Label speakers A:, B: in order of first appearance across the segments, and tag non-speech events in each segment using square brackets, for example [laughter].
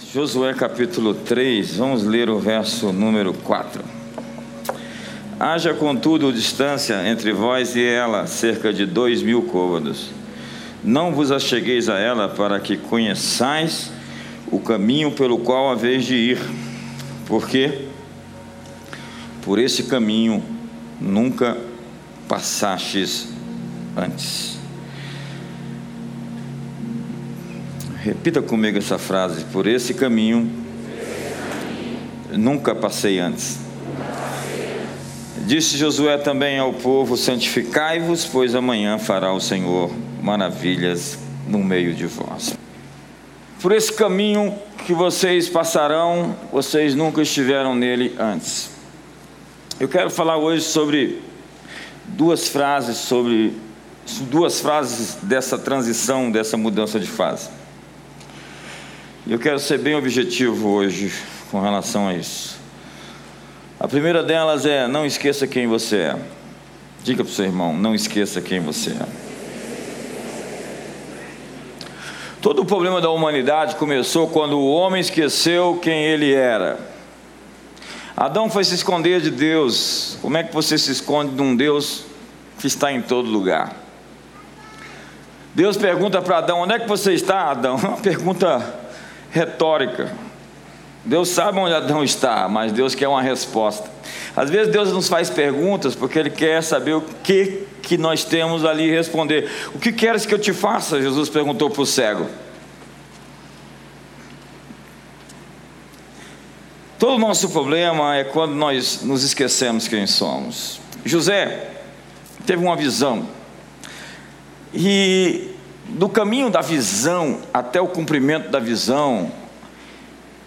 A: Josué capítulo 3, vamos ler o verso número 4. Haja, contudo, distância entre vós e ela, cerca de dois mil côvados. Não vos achegueis a ela para que conheçais o caminho pelo qual haveis de ir, porque por esse caminho nunca passastes antes. Repita comigo essa frase: por esse caminho nunca passei antes. Disse Josué também ao povo: Santificai-vos, pois amanhã fará o Senhor maravilhas no meio de vós. Por esse caminho que vocês passarão, vocês nunca estiveram nele antes. Eu quero falar hoje sobre duas frases sobre duas frases dessa transição, dessa mudança de fase. Eu quero ser bem objetivo hoje com relação a isso. A primeira delas é: não esqueça quem você é. Diga para o seu irmão: não esqueça quem você é. Todo o problema da humanidade começou quando o homem esqueceu quem ele era. Adão foi se esconder de Deus. Como é que você se esconde de um Deus que está em todo lugar? Deus pergunta para Adão: onde é que você está, Adão? [laughs] Uma pergunta retórica. Deus sabe onde Adão está, mas Deus quer uma resposta. Às vezes Deus nos faz perguntas porque Ele quer saber o que, que nós temos ali responder. O que queres que eu te faça? Jesus perguntou para o cego. Todo o nosso problema é quando nós nos esquecemos quem somos. José teve uma visão. E do caminho da visão até o cumprimento da visão,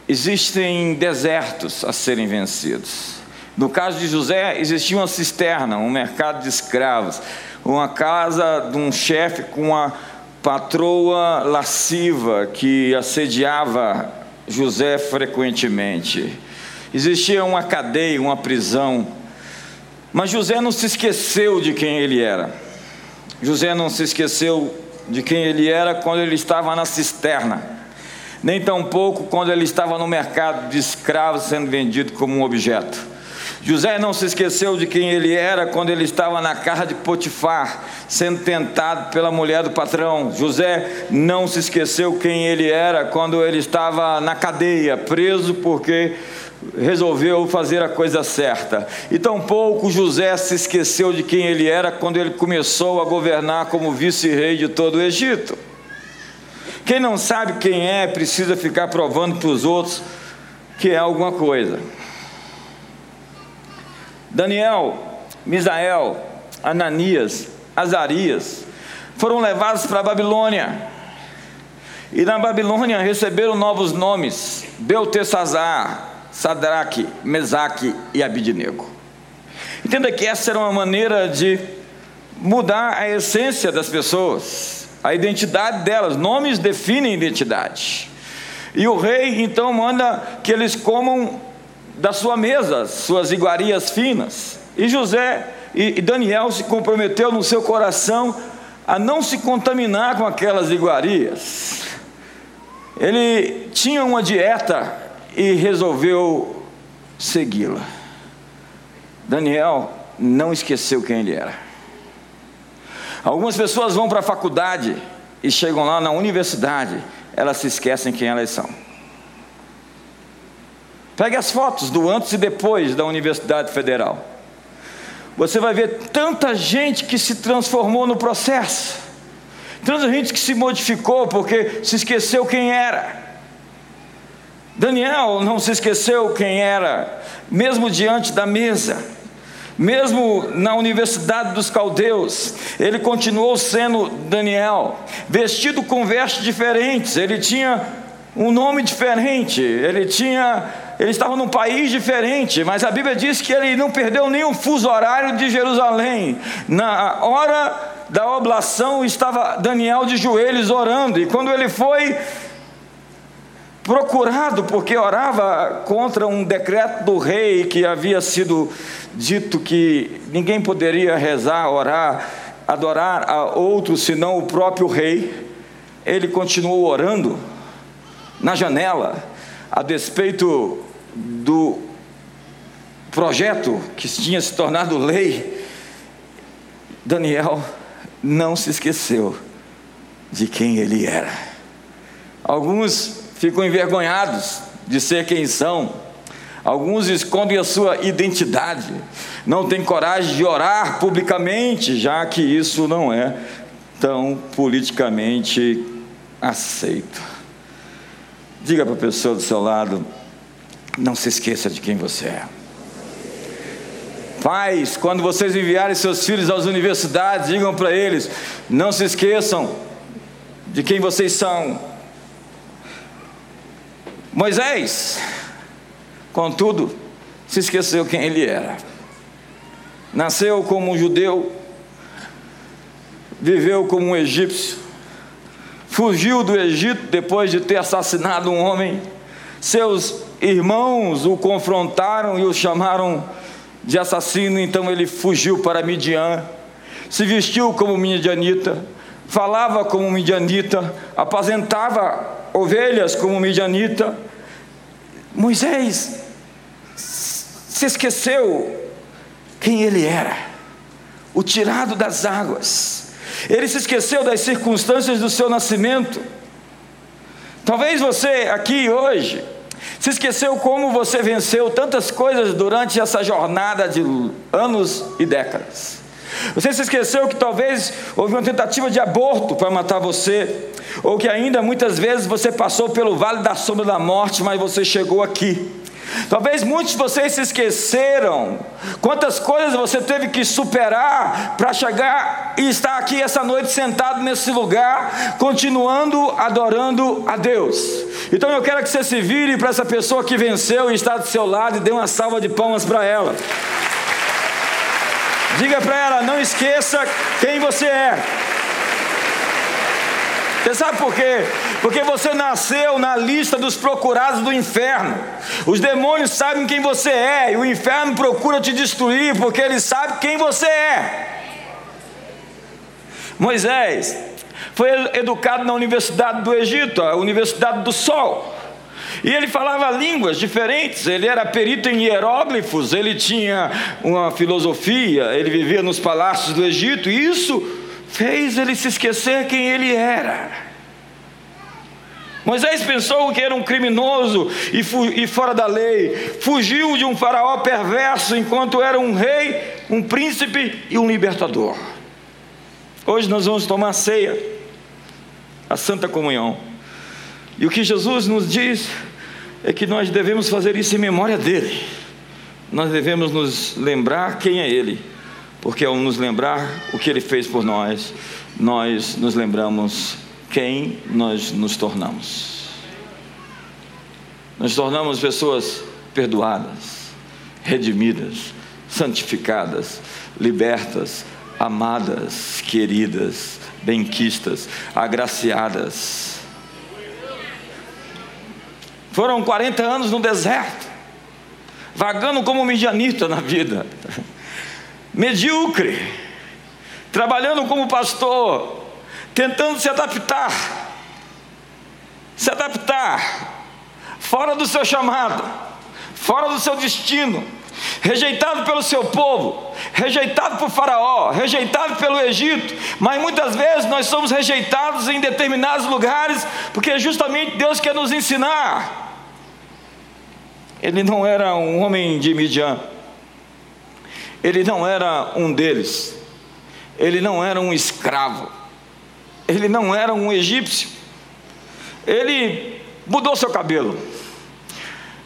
A: existem desertos a serem vencidos. No caso de José, existia uma cisterna, um mercado de escravos, uma casa de um chefe com uma patroa lasciva que assediava José frequentemente. Existia uma cadeia, uma prisão. Mas José não se esqueceu de quem ele era. José não se esqueceu de quem ele era quando ele estava na cisterna, nem tampouco quando ele estava no mercado de escravos sendo vendido como um objeto. José não se esqueceu de quem ele era quando ele estava na casa de Potifar, sendo tentado pela mulher do patrão. José não se esqueceu quem ele era quando ele estava na cadeia, preso porque resolveu fazer a coisa certa. E tampouco José se esqueceu de quem ele era quando ele começou a governar como vice-rei de todo o Egito. Quem não sabe quem é, precisa ficar provando para os outros que é alguma coisa. Daniel, Misael, Ananias, Azarias foram levados para a Babilônia. E na Babilônia receberam novos nomes: Beltesazar, Sadraque, Mesaque e Abidinego. Entenda que essa era uma maneira de mudar a essência das pessoas, a identidade delas. Nomes definem identidade. E o rei então manda que eles comam da sua mesa suas iguarias finas. E José e Daniel se comprometeu no seu coração a não se contaminar com aquelas iguarias. Ele tinha uma dieta e resolveu segui-la. Daniel não esqueceu quem ele era. Algumas pessoas vão para a faculdade e chegam lá na universidade, elas se esquecem quem elas são. Pegue as fotos do antes e depois da Universidade Federal. Você vai ver tanta gente que se transformou no processo, tanta gente que se modificou porque se esqueceu quem era. Daniel não se esqueceu quem era, mesmo diante da mesa, mesmo na Universidade dos Caldeus, ele continuou sendo Daniel, vestido com vestes diferentes, ele tinha um nome diferente, ele tinha, ele estava num país diferente, mas a Bíblia diz que ele não perdeu nenhum fuso horário de Jerusalém. Na hora da oblação estava Daniel de joelhos orando, e quando ele foi procurado porque orava contra um decreto do rei que havia sido dito que ninguém poderia rezar, orar, adorar a outro senão o próprio rei. Ele continuou orando na janela, a despeito do projeto que tinha se tornado lei, Daniel não se esqueceu de quem ele era. Alguns ficam envergonhados de ser quem são, alguns escondem a sua identidade, não têm coragem de orar publicamente, já que isso não é tão politicamente aceito. Diga para a pessoa do seu lado: não se esqueça de quem você é. Pais, quando vocês enviarem seus filhos às universidades, digam para eles: não se esqueçam de quem vocês são. Moisés, contudo, se esqueceu quem ele era. Nasceu como um judeu, viveu como um egípcio, fugiu do Egito depois de ter assassinado um homem. Seus irmãos o confrontaram e o chamaram de assassino, então ele fugiu para Midian, se vestiu como midianita, falava como midianita, apazentava ovelhas como midianita. Moisés se esqueceu quem ele era, o tirado das águas. Ele se esqueceu das circunstâncias do seu nascimento. Talvez você aqui hoje se esqueceu como você venceu tantas coisas durante essa jornada de anos e décadas. Você se esqueceu que talvez houve uma tentativa de aborto para matar você, ou que ainda muitas vezes você passou pelo vale da sombra da morte, mas você chegou aqui. Talvez muitos de vocês se esqueceram quantas coisas você teve que superar para chegar e estar aqui essa noite sentado nesse lugar, continuando adorando a Deus. Então eu quero que você se vire para essa pessoa que venceu e está do seu lado e dê uma salva de palmas para ela. Diga para ela: não esqueça quem você é. Você sabe por quê? Porque você nasceu na lista dos procurados do inferno. Os demônios sabem quem você é, e o inferno procura te destruir, porque ele sabe quem você é. Moisés foi educado na Universidade do Egito, a Universidade do Sol. E ele falava línguas diferentes, ele era perito em hieróglifos, ele tinha uma filosofia, ele vivia nos palácios do Egito, e isso fez ele se esquecer quem ele era. Moisés pensou que era um criminoso e, e, fora da lei, fugiu de um faraó perverso enquanto era um rei, um príncipe e um libertador. Hoje nós vamos tomar ceia, a Santa Comunhão, e o que Jesus nos diz é que nós devemos fazer isso em memória dele, nós devemos nos lembrar quem é ele porque ao nos lembrar o que Ele fez por nós, nós nos lembramos quem nós nos tornamos. Nos tornamos pessoas perdoadas, redimidas, santificadas, libertas, amadas, queridas, benquistas, agraciadas. Foram 40 anos no deserto, vagando como midianita na vida medíocre, trabalhando como pastor, tentando se adaptar, se adaptar, fora do seu chamado, fora do seu destino, rejeitado pelo seu povo, rejeitado por Faraó, rejeitado pelo Egito, mas muitas vezes nós somos rejeitados em determinados lugares, porque justamente Deus quer nos ensinar. Ele não era um homem de Midian, ele não era um deles, ele não era um escravo, ele não era um egípcio, ele mudou seu cabelo.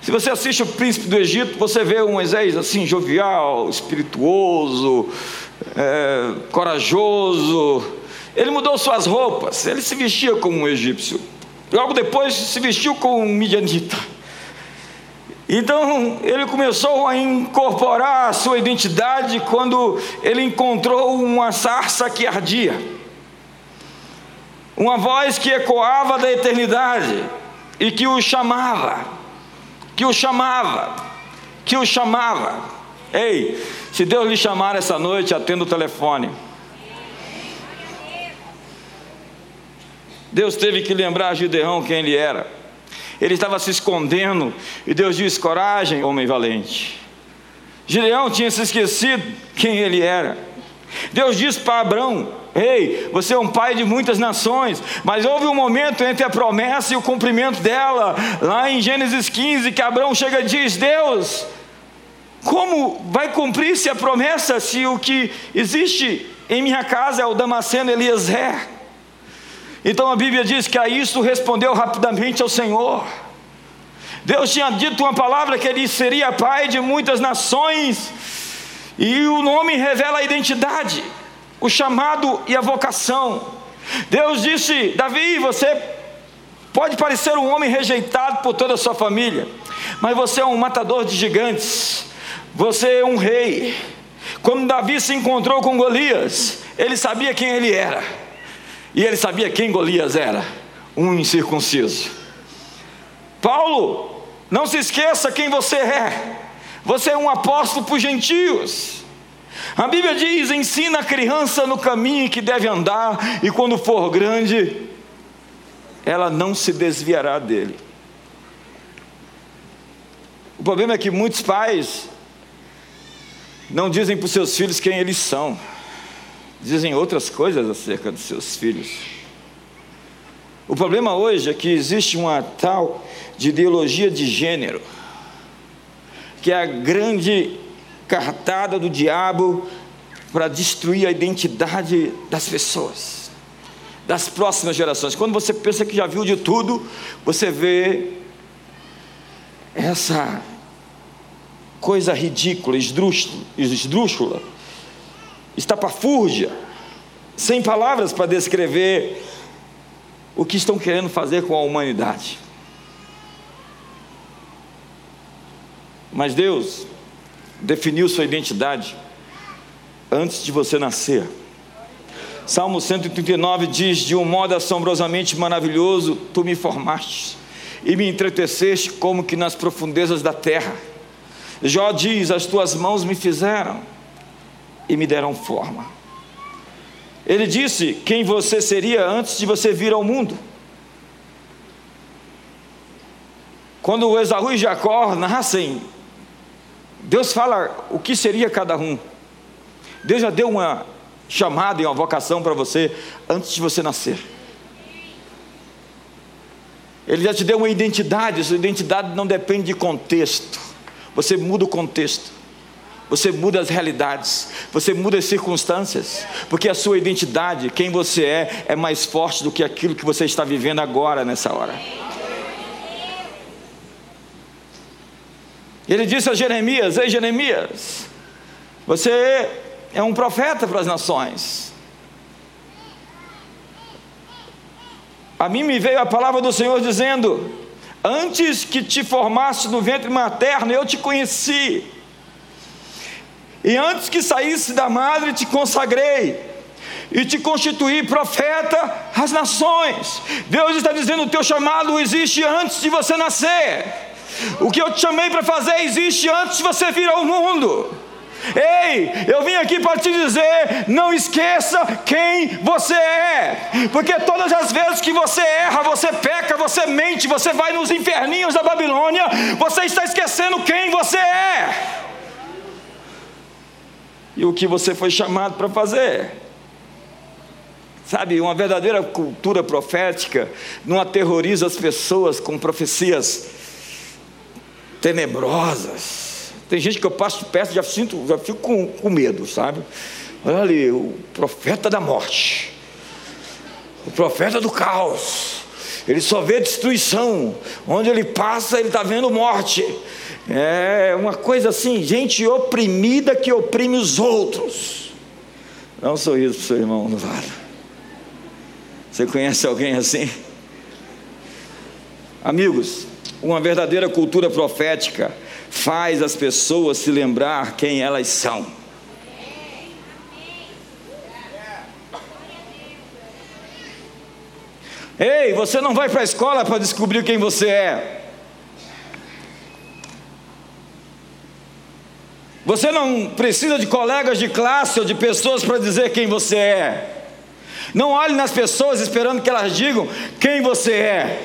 A: Se você assiste o príncipe do Egito, você vê um Moisés assim, jovial, espirituoso, é, corajoso. Ele mudou suas roupas, ele se vestia como um egípcio. Logo depois se vestiu como um midianita. Então ele começou a incorporar a sua identidade quando ele encontrou uma sarça que ardia, uma voz que ecoava da eternidade e que o chamava, que o chamava, que o chamava. Ei, se Deus lhe chamar essa noite, atenda o telefone. Deus teve que lembrar a Gideão quem ele era. Ele estava se escondendo. E Deus diz: Coragem, homem valente. Gideão tinha se esquecido quem ele era. Deus disse para Abraão: Ei, você é um pai de muitas nações, mas houve um momento entre a promessa e o cumprimento dela, lá em Gênesis 15, que Abraão chega e diz: Deus, como vai cumprir-se a promessa se o que existe em minha casa é o Damasceno Eliezer? Então a Bíblia diz que a isso respondeu rapidamente ao Senhor. Deus tinha dito uma palavra que ele seria pai de muitas nações, e o nome revela a identidade, o chamado e a vocação. Deus disse: Davi, você pode parecer um homem rejeitado por toda a sua família, mas você é um matador de gigantes, você é um rei. Quando Davi se encontrou com Golias, ele sabia quem ele era, e ele sabia quem Golias era: um incircunciso. Paulo, não se esqueça quem você é. Você é um apóstolo para os gentios. A Bíblia diz: ensina a criança no caminho que deve andar, e quando for grande, ela não se desviará dele. O problema é que muitos pais não dizem para os seus filhos quem eles são, dizem outras coisas acerca dos seus filhos. O problema hoje é que existe uma tal de ideologia de gênero que é a grande cartada do diabo para destruir a identidade das pessoas, das próximas gerações. Quando você pensa que já viu de tudo, você vê essa coisa ridícula, esdrúxula, esdrúxula estapafúrdia, sem palavras para descrever o que estão querendo fazer com a humanidade. Mas Deus definiu sua identidade antes de você nascer. Salmo 139 diz: De um modo assombrosamente maravilhoso, tu me formaste e me entreteceste como que nas profundezas da terra. Jó diz: As tuas mãos me fizeram e me deram forma. Ele disse quem você seria antes de você vir ao mundo. Quando Esaú e Jacó nascem, Deus fala o que seria cada um. Deus já deu uma chamada e uma vocação para você antes de você nascer. Ele já te deu uma identidade, sua identidade não depende de contexto. Você muda o contexto. Você muda as realidades, você muda as circunstâncias, porque a sua identidade, quem você é, é mais forte do que aquilo que você está vivendo agora, nessa hora. Ele disse a Jeremias: Ei, Jeremias, você é um profeta para as nações. A mim me veio a palavra do Senhor dizendo: Antes que te formasse no ventre materno, eu te conheci. E antes que saísse da madre, te consagrei e te constituí profeta às nações. Deus está dizendo: o teu chamado existe antes de você nascer. O que eu te chamei para fazer existe antes de você vir ao mundo. Ei, eu vim aqui para te dizer: não esqueça quem você é, porque todas as vezes que você erra, você peca, você mente, você vai nos inferninhos da Babilônia, você está esquecendo quem você é e o que você foi chamado para fazer. Sabe, uma verdadeira cultura profética não aterroriza as pessoas com profecias tenebrosas. Tem gente que eu passo perto já sinto, já fico com, com medo, sabe? Olha ali, o profeta da morte, o profeta do caos. Ele só vê destruição. Onde ele passa, ele está vendo morte. É uma coisa assim, gente oprimida que oprime os outros. Dá um sorriso para o seu irmão no lado. Você conhece alguém assim? Amigos, uma verdadeira cultura profética faz as pessoas se lembrar quem elas são. Ei, você não vai para a escola para descobrir quem você é. Você não precisa de colegas de classe ou de pessoas para dizer quem você é. Não olhe nas pessoas esperando que elas digam quem você é.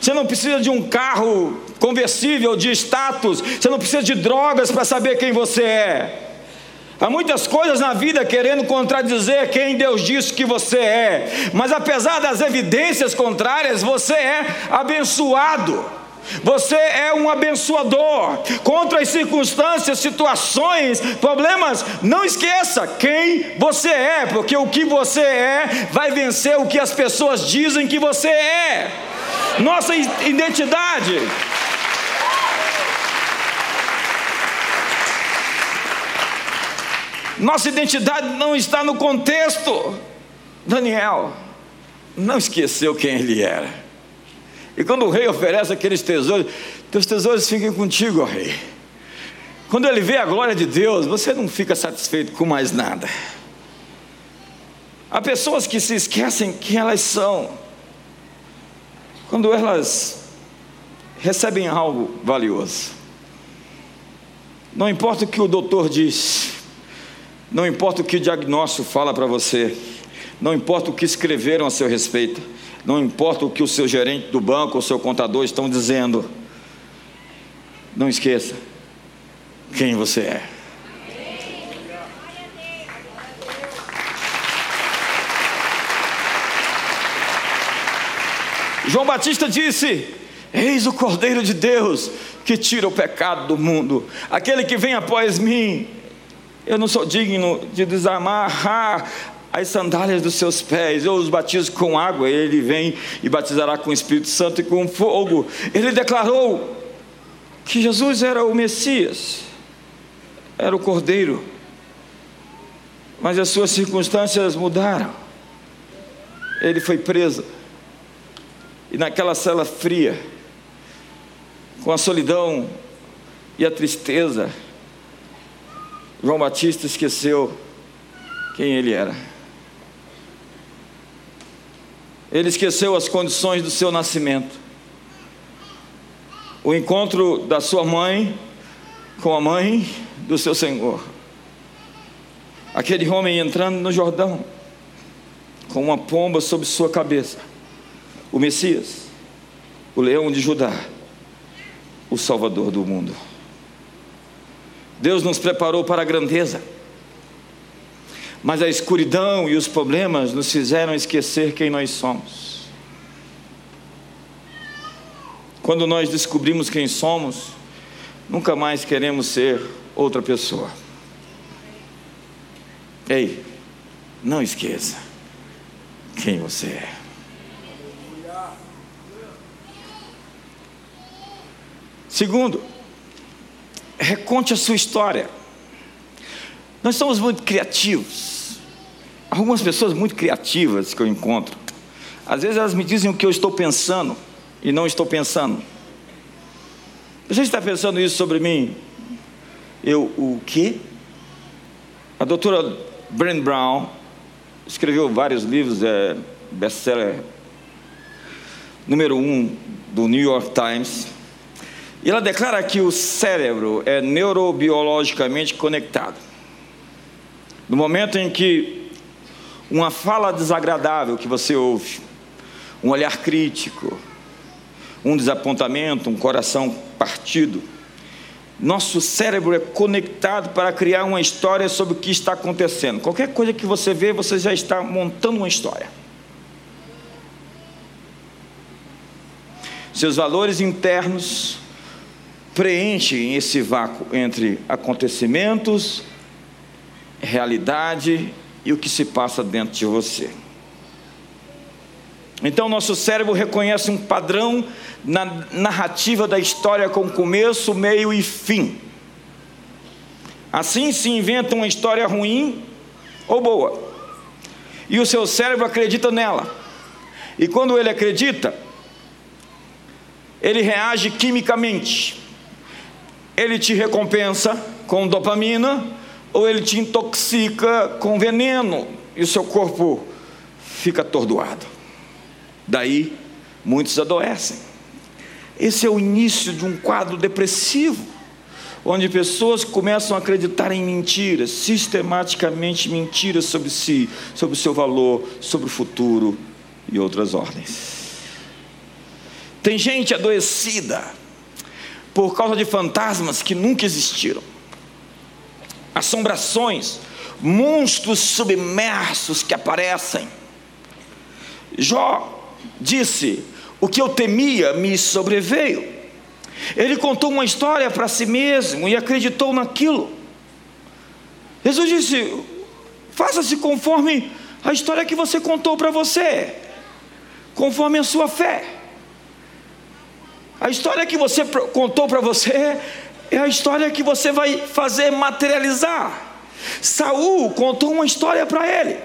A: Você não precisa de um carro conversível de status. Você não precisa de drogas para saber quem você é. Há muitas coisas na vida querendo contradizer quem Deus disse que você é, mas apesar das evidências contrárias, você é abençoado. Você é um abençoador. Contra as circunstâncias, situações, problemas, não esqueça quem você é, porque o que você é vai vencer o que as pessoas dizem que você é. Nossa identidade. Nossa identidade não está no contexto. Daniel não esqueceu quem ele era. E quando o rei oferece aqueles tesouros, teus tesouros fiquem contigo, ó rei. Quando ele vê a glória de Deus, você não fica satisfeito com mais nada. Há pessoas que se esquecem quem elas são. Quando elas recebem algo valioso. Não importa o que o doutor diz, não importa o que o diagnóstico fala para você, não importa o que escreveram a seu respeito, não importa o que o seu gerente do banco o seu contador estão dizendo. Não esqueça quem você é. João Batista disse: Eis o Cordeiro de Deus que tira o pecado do mundo, aquele que vem após mim. Eu não sou digno de desamarrar as sandálias dos seus pés, eu os batizo com água, ele vem e batizará com o Espírito Santo e com fogo. Ele declarou que Jesus era o Messias, era o Cordeiro, mas as suas circunstâncias mudaram. Ele foi preso, e naquela cela fria, com a solidão e a tristeza, João Batista esqueceu quem ele era. Ele esqueceu as condições do seu nascimento. O encontro da sua mãe com a mãe do seu Senhor. Aquele homem entrando no Jordão, com uma pomba sobre sua cabeça. O Messias, o leão de Judá, o Salvador do mundo. Deus nos preparou para a grandeza mas a escuridão e os problemas nos fizeram esquecer quem nós somos. Quando nós descobrimos quem somos, nunca mais queremos ser outra pessoa. Ei, não esqueça quem você é. Segundo, reconte a sua história. Nós somos muito criativos algumas pessoas muito criativas que eu encontro. Às vezes elas me dizem o que eu estou pensando e não estou pensando. Você está pensando isso sobre mim? Eu, o quê? A doutora Brent Brown escreveu vários livros, é best-seller número um do New York Times. E ela declara que o cérebro é neurobiologicamente conectado. No momento em que uma fala desagradável que você ouve, um olhar crítico, um desapontamento, um coração partido. Nosso cérebro é conectado para criar uma história sobre o que está acontecendo. Qualquer coisa que você vê, você já está montando uma história. Seus valores internos preenchem esse vácuo entre acontecimentos, realidade e o que se passa dentro de você. Então, nosso cérebro reconhece um padrão na narrativa da história com começo, meio e fim. Assim se inventa uma história ruim ou boa. E o seu cérebro acredita nela. E quando ele acredita, ele reage quimicamente. Ele te recompensa com dopamina, ou ele te intoxica com veneno e o seu corpo fica atordoado. Daí, muitos adoecem. Esse é o início de um quadro depressivo, onde pessoas começam a acreditar em mentiras, sistematicamente mentiras sobre si, sobre o seu valor, sobre o futuro e outras ordens. Tem gente adoecida por causa de fantasmas que nunca existiram, assombrações, monstros submersos que aparecem. Jó disse: O que eu temia me sobreveio. Ele contou uma história para si mesmo e acreditou naquilo. Jesus disse: Faça-se conforme a história que você contou para você, conforme a sua fé. A história que você contou para você é a história que você vai fazer materializar. Saul contou uma história para ele.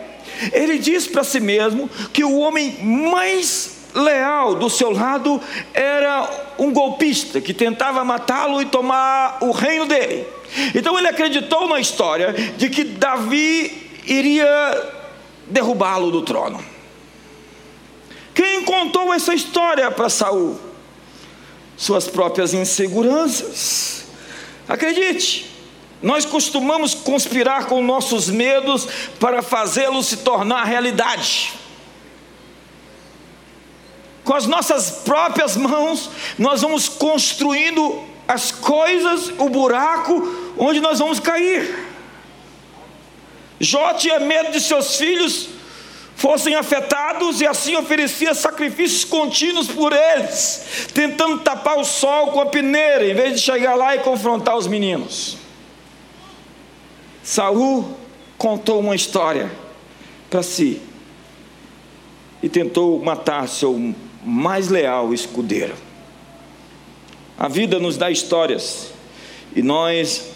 A: Ele disse para si mesmo que o homem mais leal do seu lado era um golpista que tentava matá-lo e tomar o reino dele. Então ele acreditou na história de que Davi iria derrubá-lo do trono. Quem contou essa história para Saul? Suas próprias inseguranças. Acredite, nós costumamos conspirar com nossos medos para fazê-los se tornar realidade. Com as nossas próprias mãos, nós vamos construindo as coisas, o buraco onde nós vamos cair. Jó tinha medo de seus filhos fossem afetados e assim oferecia sacrifícios contínuos por eles, tentando tapar o sol com a peneira, em vez de chegar lá e confrontar os meninos. Saul contou uma história para si e tentou matar seu mais leal escudeiro. A vida nos dá histórias e nós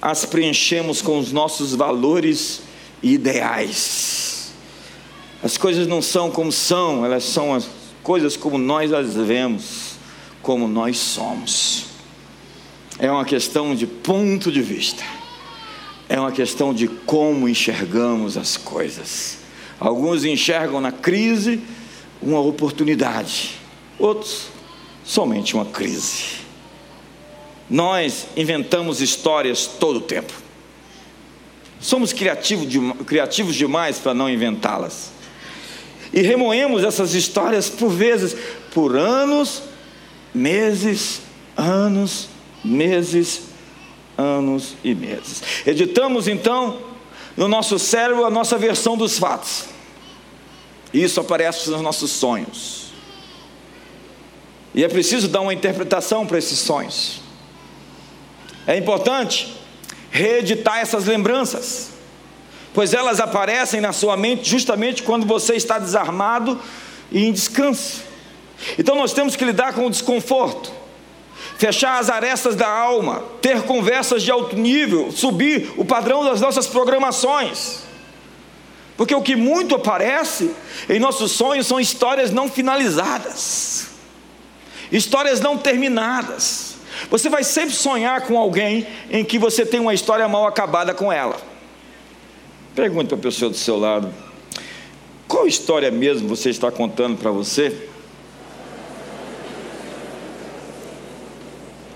A: as preenchemos com os nossos valores e ideais. As coisas não são como são, elas são as coisas como nós as vemos, como nós somos. É uma questão de ponto de vista, é uma questão de como enxergamos as coisas. Alguns enxergam na crise uma oportunidade, outros somente uma crise. Nós inventamos histórias todo o tempo. Somos criativos, de, criativos demais para não inventá-las. E remoemos essas histórias por vezes, por anos, meses, anos, meses, anos e meses. Editamos então no nosso cérebro a nossa versão dos fatos. Isso aparece nos nossos sonhos. E é preciso dar uma interpretação para esses sonhos. É importante reeditar essas lembranças, pois elas aparecem na sua mente justamente quando você está desarmado e em descanso. Então nós temos que lidar com o desconforto, fechar as arestas da alma, ter conversas de alto nível, subir o padrão das nossas programações. Porque o que muito aparece em nossos sonhos são histórias não finalizadas, histórias não terminadas. Você vai sempre sonhar com alguém em que você tem uma história mal acabada com ela. Pergunte para a pessoa do seu lado: qual história mesmo você está contando para você?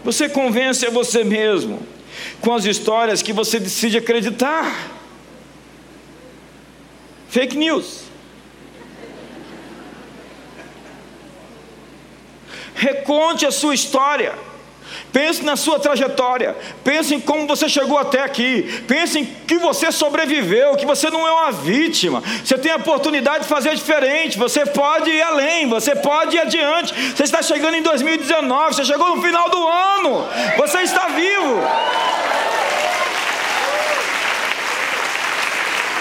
A: Você convence a você mesmo com as histórias que você decide acreditar. Fake news. Reconte a sua história. Pense na sua trajetória, pense em como você chegou até aqui, pense em que você sobreviveu, que você não é uma vítima, você tem a oportunidade de fazer diferente, você pode ir além, você pode ir adiante. Você está chegando em 2019, você chegou no final do ano, você está vivo.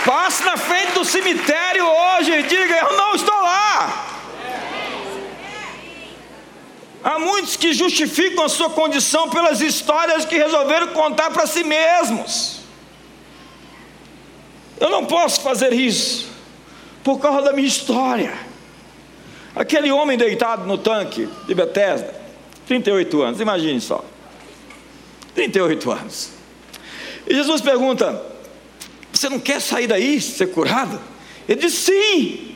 A: Passe na frente do cemitério hoje e diga: Eu não estou lá. Há muitos que justificam a sua condição pelas histórias que resolveram contar para si mesmos. Eu não posso fazer isso por causa da minha história. Aquele homem deitado no tanque de Bethesda, 38 anos, imagine só. 38 anos. E Jesus pergunta: Você não quer sair daí, ser curado? Ele diz: Sim.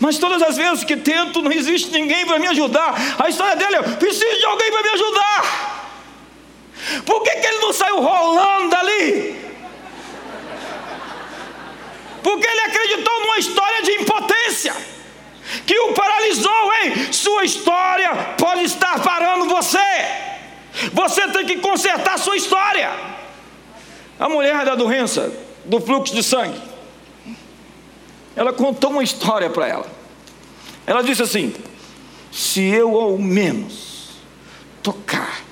A: Mas todas as vezes que tento, não existe ninguém para me ajudar. A história dele é: preciso de alguém para me ajudar. Por que, que ele não saiu rolando dali? Porque ele acreditou numa história de impotência. Que o paralisou, hein? Sua história pode estar parando você. Você tem que consertar sua história. A mulher da doença, do fluxo de sangue, ela contou uma história para ela. Ela disse assim: se eu ao menos tocar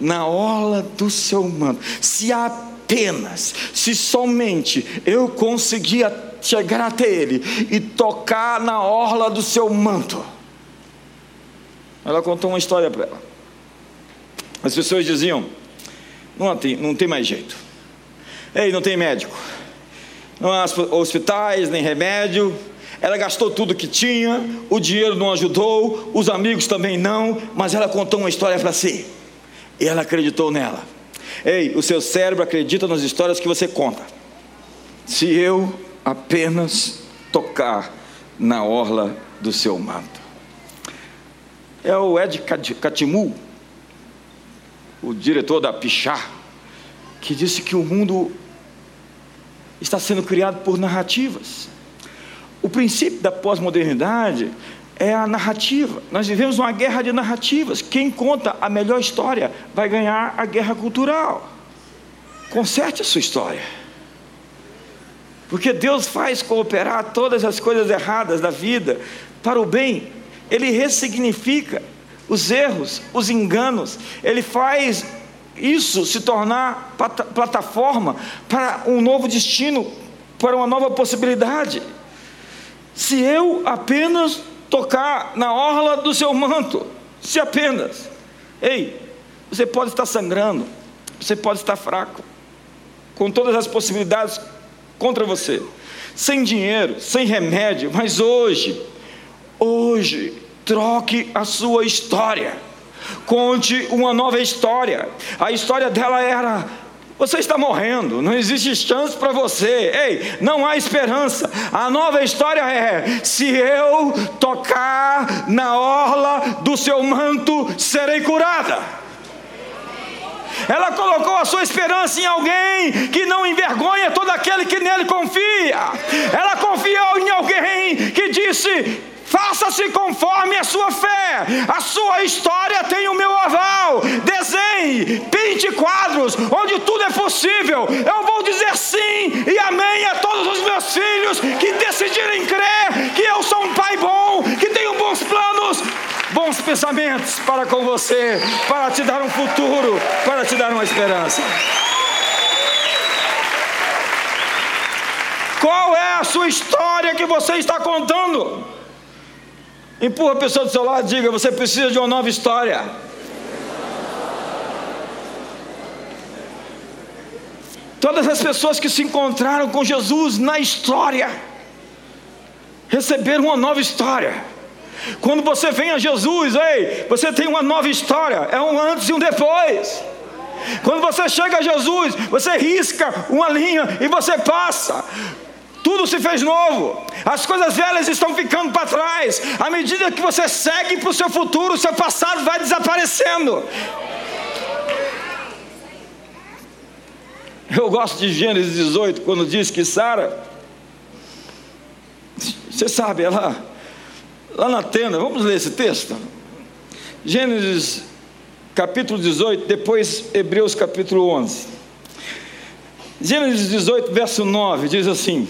A: na orla do seu manto, se apenas, se somente eu conseguir chegar até ele e tocar na orla do seu manto. Ela contou uma história para ela. As pessoas diziam: não tem, não tem mais jeito. Ei, não tem médico. Não há hospitais, nem remédio. Ela gastou tudo que tinha, o dinheiro não ajudou, os amigos também não, mas ela contou uma história para si. E ela acreditou nela. Ei, o seu cérebro acredita nas histórias que você conta. Se eu apenas tocar na orla do seu manto. É o Ed Catimu, o diretor da Pichá, que disse que o mundo está sendo criado por narrativas. O princípio da pós-modernidade é a narrativa. Nós vivemos uma guerra de narrativas. Quem conta a melhor história vai ganhar a guerra cultural. Conserte a sua história. Porque Deus faz cooperar todas as coisas erradas da vida para o bem. Ele ressignifica os erros, os enganos. Ele faz isso se tornar plataforma para um novo destino, para uma nova possibilidade. Se eu apenas tocar na orla do seu manto, se apenas, ei, você pode estar sangrando, você pode estar fraco, com todas as possibilidades contra você, sem dinheiro, sem remédio, mas hoje, hoje, troque a sua história conte uma nova história. A história dela era: você está morrendo, não existe chance para você. Ei, não há esperança. A nova história é: se eu tocar na orla do seu manto, serei curada. Ela colocou a sua esperança em alguém que não envergonha todo aquele que nele confia. Ela confiou em alguém que disse: Faça-se conforme a sua fé. A sua história tem o meu aval. Desenhe, pinte quadros onde tudo é possível. Eu vou dizer sim e amém a todos os meus filhos que decidirem crer que eu sou um pai bom, que tenho bons planos, bons pensamentos para com você, para te dar um futuro, para te dar uma esperança. Qual é a sua história que você está contando? Empurra a pessoa do seu lado e diga: Você precisa de uma nova história. Todas as pessoas que se encontraram com Jesus na história, receberam uma nova história. Quando você vem a Jesus, ei, você tem uma nova história, é um antes e um depois. Quando você chega a Jesus, você risca uma linha e você passa tudo se fez novo, as coisas velhas estão ficando para trás. À medida que você segue para o seu futuro, o seu passado vai desaparecendo. Eu gosto de Gênesis 18, quando diz que Sara, você sabe, ela, lá na tenda, vamos ler esse texto? Gênesis capítulo 18, depois Hebreus capítulo 11. Gênesis 18, verso 9, diz assim: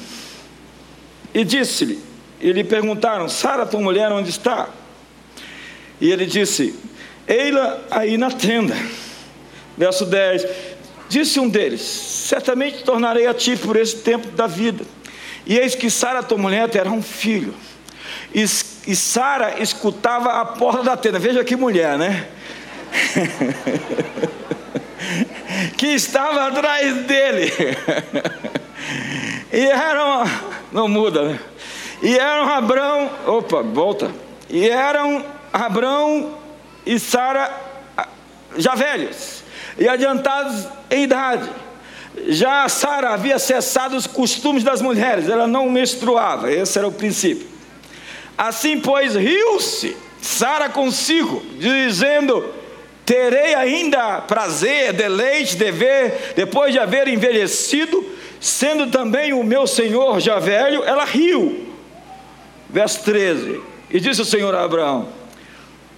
A: e disse-lhe, e lhe perguntaram: Sara, tua mulher, onde está? E ele disse: Eila aí na tenda. Verso 10: Disse um deles: Certamente tornarei a ti por esse tempo da vida. E eis que Sara, tua mulher, terá um filho. E, e Sara escutava a porta da tenda. Veja que mulher, né? [laughs] que estava atrás dele. [laughs] e era uma não muda, né? E eram Abrão, opa, volta. E eram Abrão e Sara já velhos e adiantados em idade. Já Sara havia cessado os costumes das mulheres, ela não menstruava, esse era o princípio. Assim, pois, riu-se Sara consigo, dizendo: Terei ainda prazer, deleite, dever, depois de haver envelhecido, sendo também o meu senhor já velho, ela riu. Verso 13: E disse o Senhor a Abraão: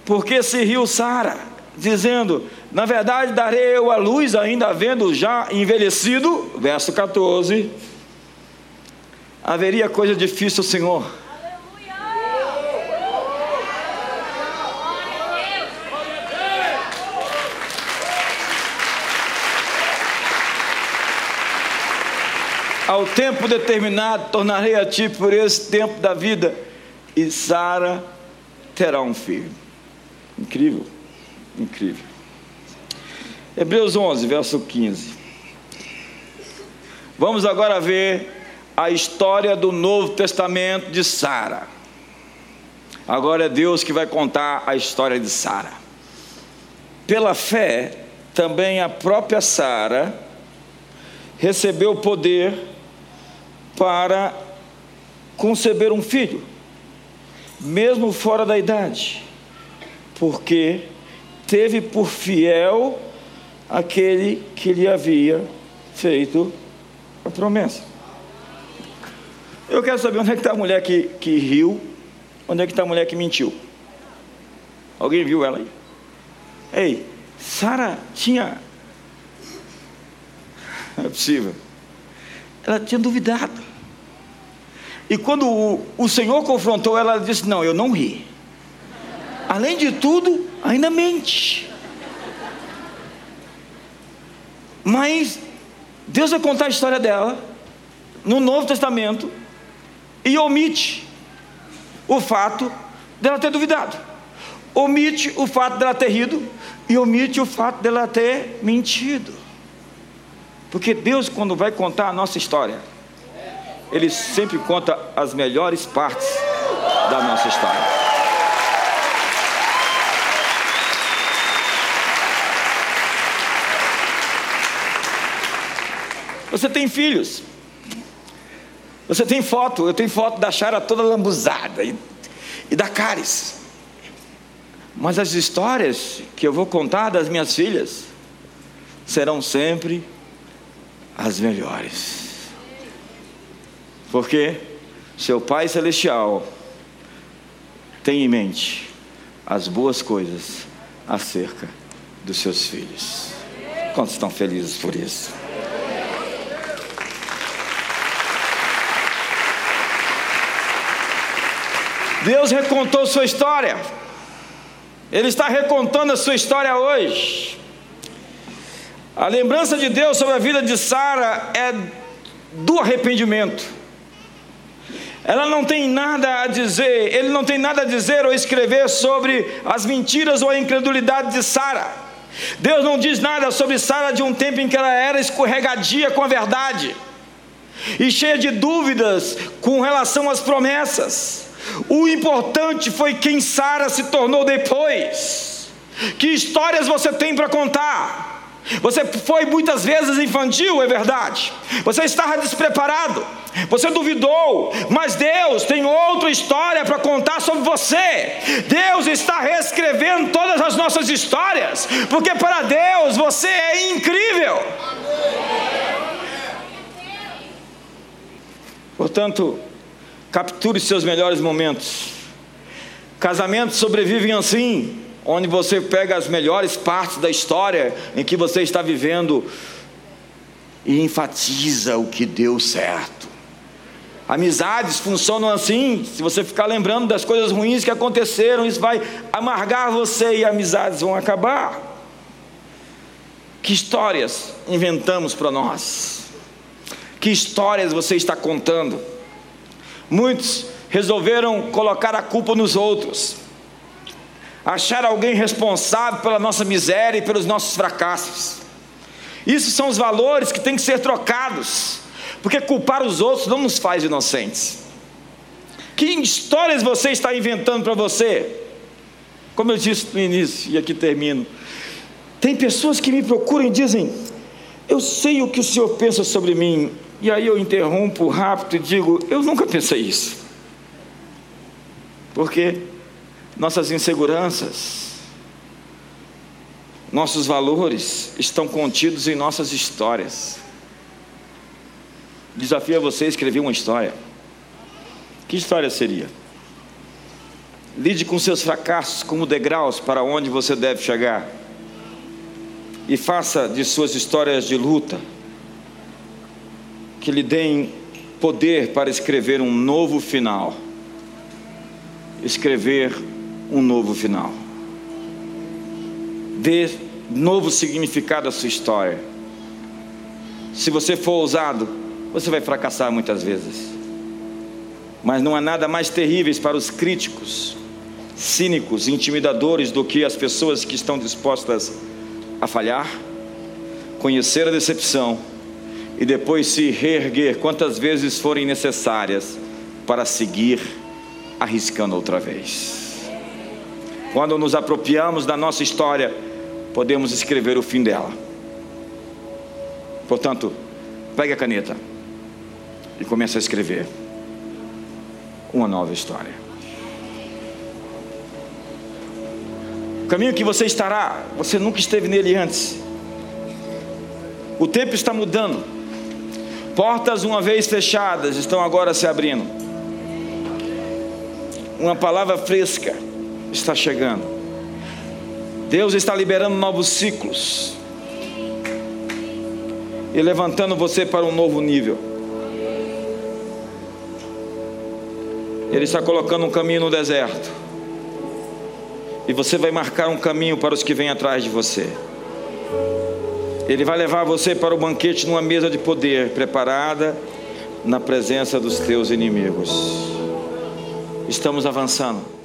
A: Por que se riu Sara, dizendo: Na verdade darei eu a luz, ainda havendo já envelhecido? Verso 14. Haveria coisa difícil, Senhor Ao tempo determinado, tornarei a ti por esse tempo da vida, e Sara terá um filho. Incrível, incrível. Hebreus 11, verso 15. Vamos agora ver a história do Novo Testamento de Sara. Agora é Deus que vai contar a história de Sara. Pela fé, também a própria Sara recebeu poder para conceber um filho, mesmo fora da idade, porque teve por fiel aquele que lhe havia feito a promessa. Eu quero saber onde é que está a mulher que, que riu, onde é que está a mulher que mentiu. Alguém viu ela aí? Ei, Sara tinha. Não é possível. Ela tinha duvidado. E quando o, o Senhor confrontou ela, ela disse: Não, eu não ri. Além de tudo, ainda mente. Mas Deus vai contar a história dela no Novo Testamento e omite o fato dela ter duvidado, omite o fato dela ter rido e omite o fato dela ter mentido. Porque Deus, quando vai contar a nossa história, ele sempre conta as melhores partes da nossa história. Você tem filhos. Você tem foto. Eu tenho foto da Chara toda lambuzada e, e da Caris. Mas as histórias que eu vou contar das minhas filhas serão sempre as melhores. Porque seu Pai Celestial tem em mente as boas coisas acerca dos seus filhos. Quantos estão felizes por isso? Deus recontou sua história. Ele está recontando a sua história hoje. A lembrança de Deus sobre a vida de Sara é do arrependimento. Ela não tem nada a dizer, ele não tem nada a dizer ou escrever sobre as mentiras ou a incredulidade de Sara. Deus não diz nada sobre Sara de um tempo em que ela era escorregadia com a verdade e cheia de dúvidas com relação às promessas. O importante foi quem Sara se tornou depois. Que histórias você tem para contar? Você foi muitas vezes infantil, é verdade. Você estava despreparado. Você duvidou, mas Deus tem outra história para contar sobre você. Deus está reescrevendo todas as nossas histórias, porque para Deus você é incrível. Portanto, capture seus melhores momentos. Casamentos sobrevivem assim onde você pega as melhores partes da história em que você está vivendo e enfatiza o que deu certo. Amizades funcionam assim, se você ficar lembrando das coisas ruins que aconteceram, isso vai amargar você e amizades vão acabar. Que histórias inventamos para nós? Que histórias você está contando? Muitos resolveram colocar a culpa nos outros achar alguém responsável pela nossa miséria e pelos nossos fracassos. Isso são os valores que têm que ser trocados, porque culpar os outros não nos faz inocentes. Que histórias você está inventando para você? Como eu disse no início, e aqui termino. Tem pessoas que me procuram e dizem: Eu sei o que o senhor pensa sobre mim. E aí eu interrompo rápido e digo: Eu nunca pensei isso. Por quê? Nossas inseguranças, nossos valores estão contidos em nossas histórias. Desafio a você a escrever uma história. Que história seria? Lide com seus fracassos como degraus para onde você deve chegar. E faça de suas histórias de luta que lhe deem poder para escrever um novo final. Escrever um novo final. Dê novo significado à sua história. Se você for ousado, você vai fracassar muitas vezes. Mas não há nada mais terríveis para os críticos, cínicos, intimidadores do que as pessoas que estão dispostas a falhar, conhecer a decepção e depois se reerguer quantas vezes forem necessárias para seguir arriscando outra vez. Quando nos apropriamos da nossa história, podemos escrever o fim dela. Portanto, pegue a caneta e comece a escrever uma nova história. O caminho que você estará, você nunca esteve nele antes. O tempo está mudando. Portas uma vez fechadas estão agora se abrindo. Uma palavra fresca está chegando. Deus está liberando novos ciclos e levantando você para um novo nível. Ele está colocando um caminho no deserto. E você vai marcar um caminho para os que vêm atrás de você. Ele vai levar você para o banquete numa mesa de poder preparada na presença dos teus inimigos. Estamos avançando.